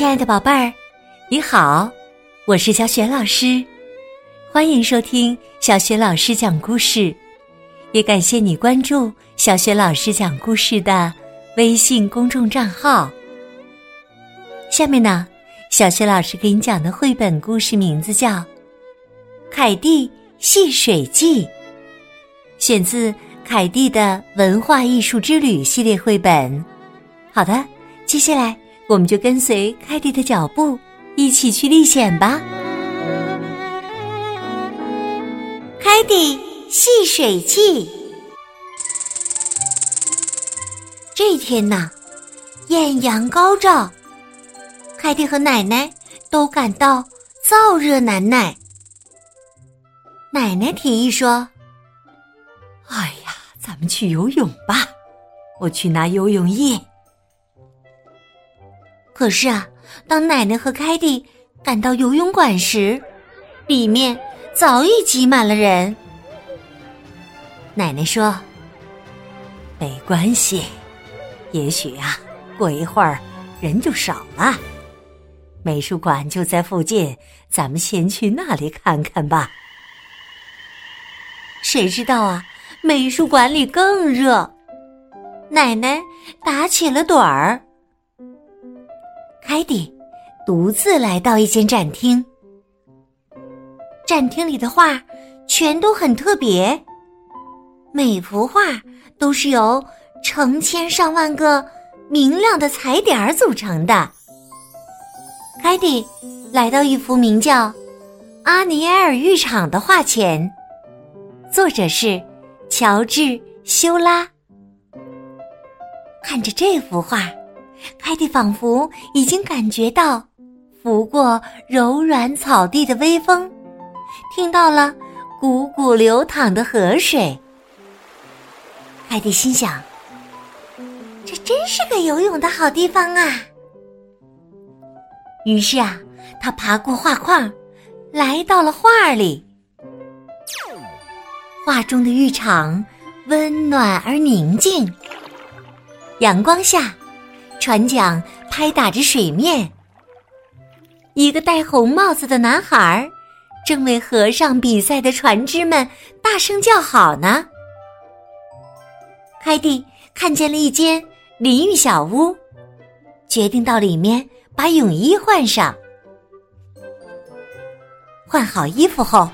亲爱的宝贝儿，你好，我是小雪老师，欢迎收听小雪老师讲故事，也感谢你关注小雪老师讲故事的微信公众账号。下面呢，小雪老师给你讲的绘本故事名字叫《凯蒂戏水记》，选自凯蒂的文化艺术之旅系列绘本。好的，接下来。我们就跟随凯蒂的脚步，一起去历险吧。凯蒂戏水记。这天呐，艳阳高照，凯蒂和奶奶都感到燥热难耐。奶奶提议说：“哎呀，咱们去游泳吧，我去拿游泳液。”可是啊，当奶奶和凯蒂赶到游泳馆时，里面早已挤满了人。奶奶说：“没关系，也许啊，过一会儿人就少了。美术馆就在附近，咱们先去那里看看吧。”谁知道啊，美术馆里更热，奶奶打起了盹儿。凯蒂独自来到一间展厅，展厅里的画全都很特别，每幅画都是由成千上万个明亮的彩点组成的。凯蒂来到一幅名叫《阿尼埃尔浴场》的画前，作者是乔治·修拉。看着这幅画。凯蒂仿佛已经感觉到拂过柔软草地的微风，听到了汩汩流淌的河水。凯蒂心想：“这真是个游泳的好地方啊！”于是啊，他爬过画框，来到了画里。画中的浴场温暖而宁静，阳光下。船桨拍打着水面，一个戴红帽子的男孩儿正为河上比赛的船只们大声叫好呢。凯蒂看见了一间淋浴小屋，决定到里面把泳衣换上。换好衣服后，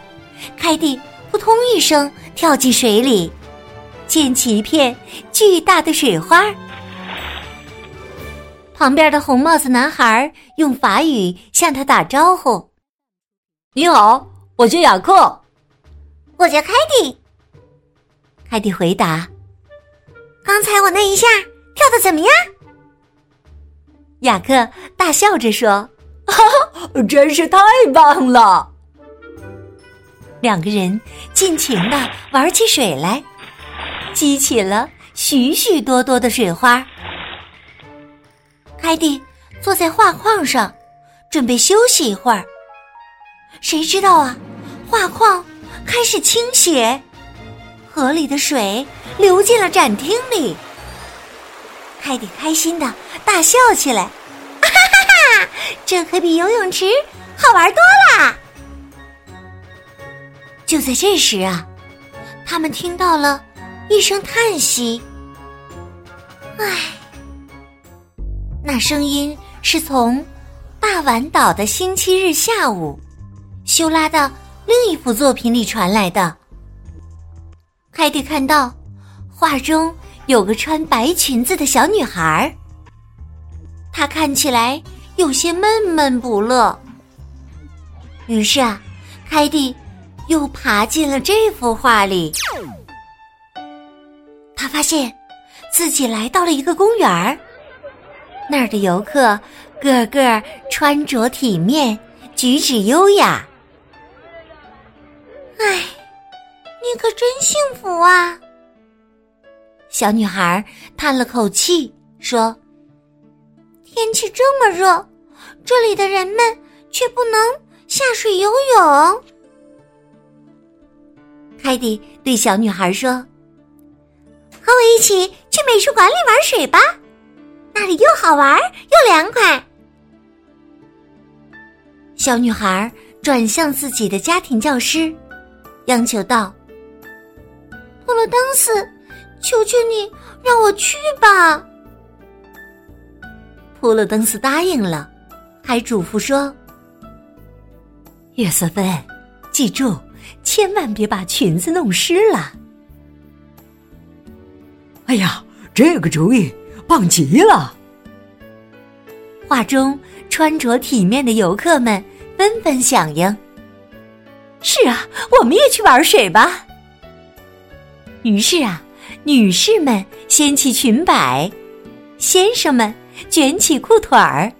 凯蒂扑通一声跳进水里，溅起一片巨大的水花儿。旁边的红帽子男孩用法语向他打招呼：“你好，我叫雅克，我叫凯蒂。”凯蒂回答：“刚才我那一下跳的怎么样？”雅克大笑着说：“哈哈，真是太棒了！”两个人尽情的玩起水来，激起了许许多多的水花。凯蒂坐在画框上，准备休息一会儿。谁知道啊，画框开始倾斜，河里的水流进了展厅里。凯蒂开心的大笑起来，哈哈哈！这可比游泳池好玩多啦！就在这时啊，他们听到了一声叹息，唉。那声音是从大碗岛的星期日下午，修拉的另一幅作品里传来的。凯蒂看到画中有个穿白裙子的小女孩，她看起来有些闷闷不乐。于是啊，凯蒂又爬进了这幅画里。他发现自己来到了一个公园儿。那儿的游客个个穿着体面，举止优雅。唉，你可真幸福啊！小女孩叹了口气说：“天气这么热，这里的人们却不能下水游泳。”凯蒂对小女孩说：“和我一起去美术馆里玩水吧。”那里又好玩又凉快。小女孩转向自己的家庭教师，央求道：“普罗登斯，求求你让我去吧。”普罗登斯答应了，还嘱咐说：“约瑟芬，记住，千万别把裙子弄湿了。”哎呀，这个主意棒极了！画中穿着体面的游客们纷纷响应：“是啊，我们也去玩水吧！”于是啊，女士们掀起裙摆，先生们卷起裤腿儿，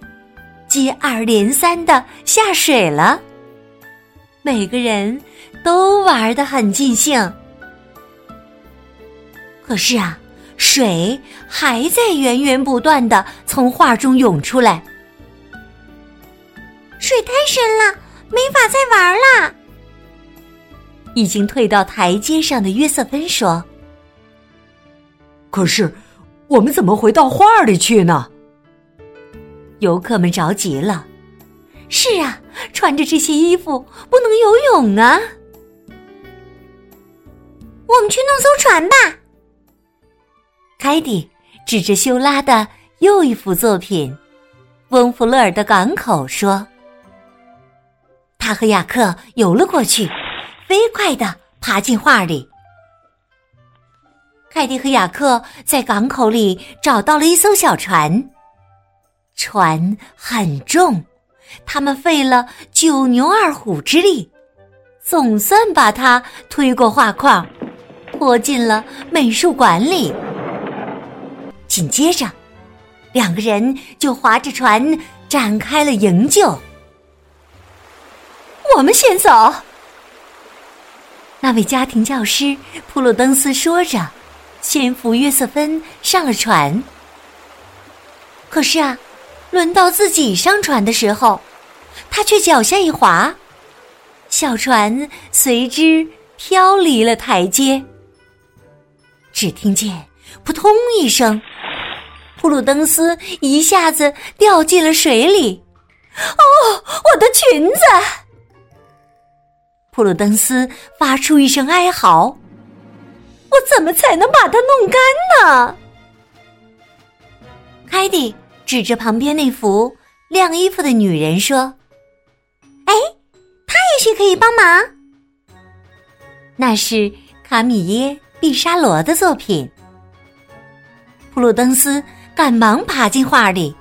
接二连三的下水了。每个人都玩得很尽兴。可是啊。水还在源源不断的从画中涌出来，水太深了，没法再玩了。已经退到台阶上的约瑟芬说：“可是，我们怎么回到画里去呢？”游客们着急了：“是啊，穿着这些衣服不能游泳啊！我们去弄艘船吧。”凯蒂指着修拉的又一幅作品《翁弗勒尔的港口》说：“他和雅克游了过去，飞快的爬进画里。凯蒂和雅克在港口里找到了一艘小船，船很重，他们费了九牛二虎之力，总算把它推过画框，拖进了美术馆里。”紧接着，两个人就划着船展开了营救。我们先走。那位家庭教师普鲁登斯说着，先扶约瑟芬上了船。可是啊，轮到自己上船的时候，他却脚下一滑，小船随之飘离了台阶。只听见“扑通”一声。普鲁登斯一下子掉进了水里，哦，我的裙子！普鲁登斯发出一声哀嚎：“我怎么才能把它弄干呢？”凯蒂指着旁边那幅晾衣服的女人说：“哎，她也许可以帮忙。”那是卡米耶·毕沙罗的作品。普鲁登斯。赶忙爬进画里，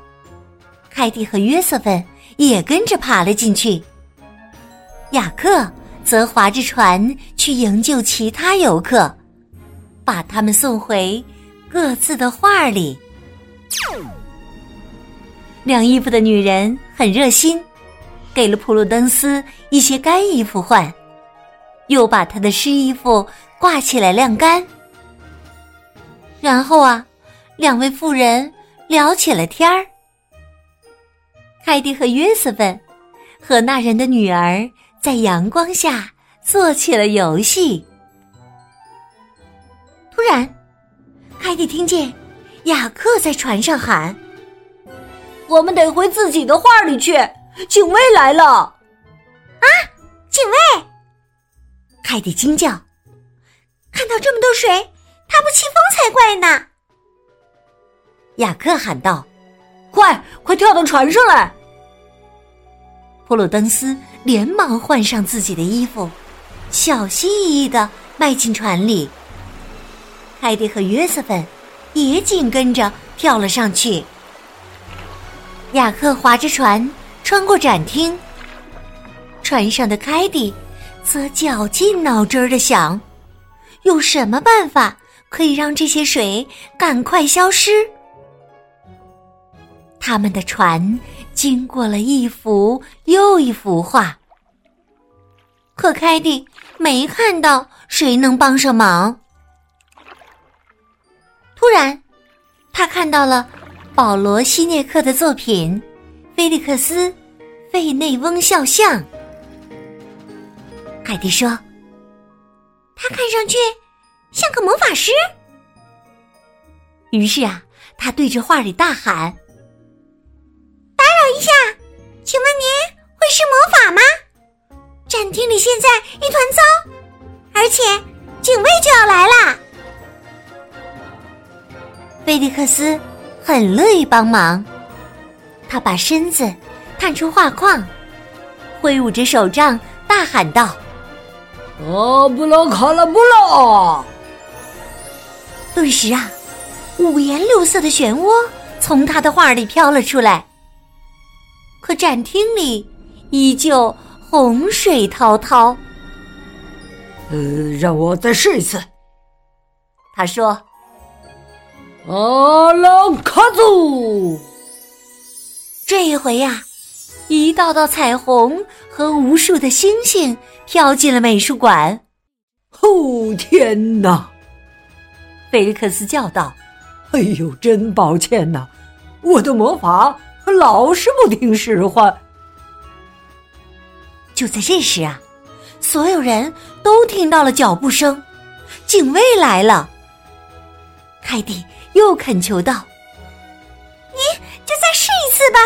凯蒂和约瑟芬也跟着爬了进去。雅克则划着船去营救其他游客，把他们送回各自的画里。晾衣服的女人很热心，给了普鲁登斯一些干衣服换，又把他的湿衣服挂起来晾干。然后啊。两位妇人聊起了天儿。凯蒂和约瑟芬和那人的女儿在阳光下做起了游戏。突然，凯蒂听见雅克在船上喊：“我们得回自己的画里去，警卫来了！”啊，警卫！凯蒂惊叫：“看到这么多水，他不起风才怪呢！”雅克喊道：“快，快跳到船上来！”普鲁登斯连忙换上自己的衣服，小心翼翼的迈进船里。凯蒂和约瑟芬也紧跟着跳了上去。雅克划着船穿过展厅，船上的凯蒂则绞尽脑汁的想：有什么办法可以让这些水赶快消失？他们的船经过了一幅又一幅画，可凯蒂没看到谁能帮上忙。突然，他看到了保罗·希涅克的作品《菲利克斯·费内翁肖像》。凯蒂说：“他看上去像个魔法师。”于是啊，他对着画里大喊。一下，请问您会施魔法吗？展厅里现在一团糟，而且警卫就要来啦。菲利克斯很乐意帮忙，他把身子探出画框，挥舞着手杖，大喊道：“阿布拉卡拉布拉！”顿时啊，五颜六色的漩涡从他的画里飘了出来。可展厅里依旧洪水滔滔。呃，让我再试一次。他说：“阿拉卡祖！”这一回呀，一道道彩虹和无数的星星飘进了美术馆。哦，天哪！菲利克斯叫道：“哎呦，真抱歉呐，我的魔法老是不听使唤。”就在这时啊，所有人都听到了脚步声，警卫来了。凯蒂又恳求道：“你就再试一次吧。”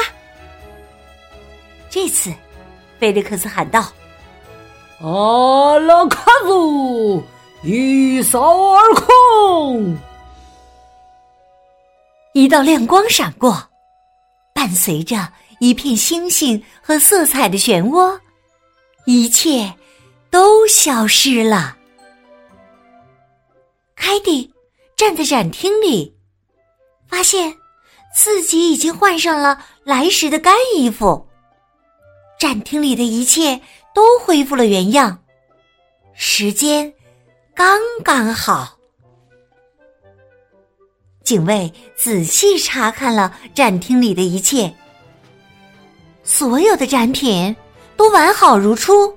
这次，菲利克斯喊道：“阿拉卡祖！”一扫而空，一道亮光闪过，伴随着一片星星和色彩的漩涡，一切都消失了。凯蒂站在展厅里，发现自己已经换上了来时的干衣服，展厅里的一切都恢复了原样，时间。刚刚好，警卫仔细查看了展厅里的一切，所有的展品都完好如初。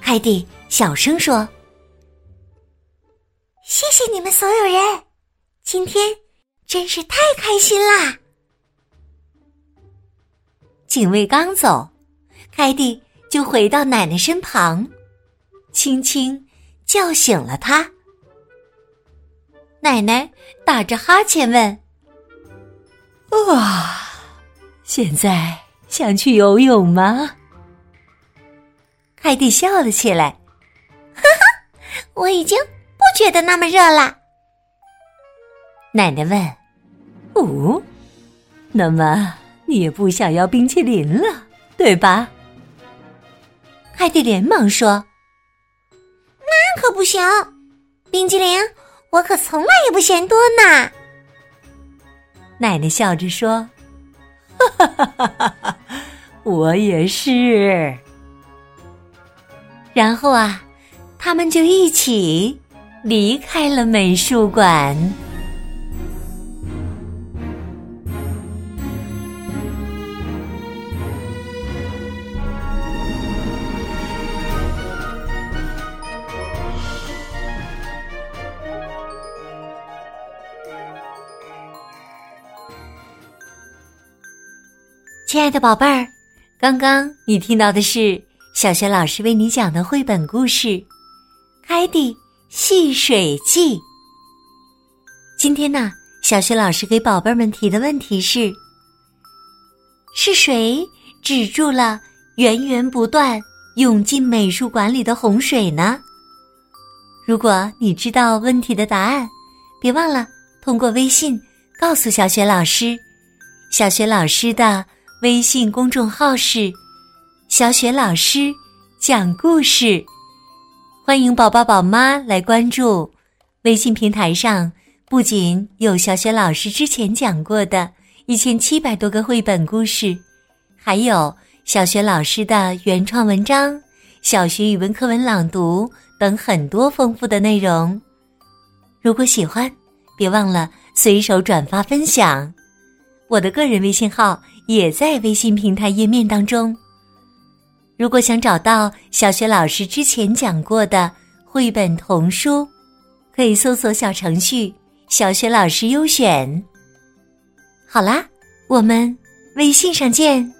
凯蒂小声说：“谢谢你们所有人，今天真是太开心啦！”警卫刚走，凯蒂就回到奶奶身旁，轻轻。叫醒了她，奶奶打着哈欠问：“啊，现在想去游泳吗？”凯蒂笑了起来：“哈哈，我已经不觉得那么热了。”奶奶问：“哦，那么你也不想要冰淇淋了，对吧？”凯蒂连忙说。那可不行，冰激凌我可从来也不嫌多呢。奶奶笑着说：“哈哈哈哈哈，我也是。”然后啊，他们就一起离开了美术馆。亲爱的宝贝儿，刚刚你听到的是小学老师为你讲的绘本故事《凯蒂戏水记》。今天呢，小学老师给宝贝们提的问题是：是谁止住了源源不断涌进美术馆里的洪水呢？如果你知道问题的答案，别忘了通过微信告诉小学老师。小学老师的。微信公众号是“小雪老师讲故事”，欢迎宝宝宝妈来关注。微信平台上不仅有小雪老师之前讲过的一千七百多个绘本故事，还有小雪老师的原创文章、小学语文课文朗读等很多丰富的内容。如果喜欢，别忘了随手转发分享。我的个人微信号。也在微信平台页面当中。如果想找到小学老师之前讲过的绘本童书，可以搜索小程序“小学老师优选”。好啦，我们微信上见。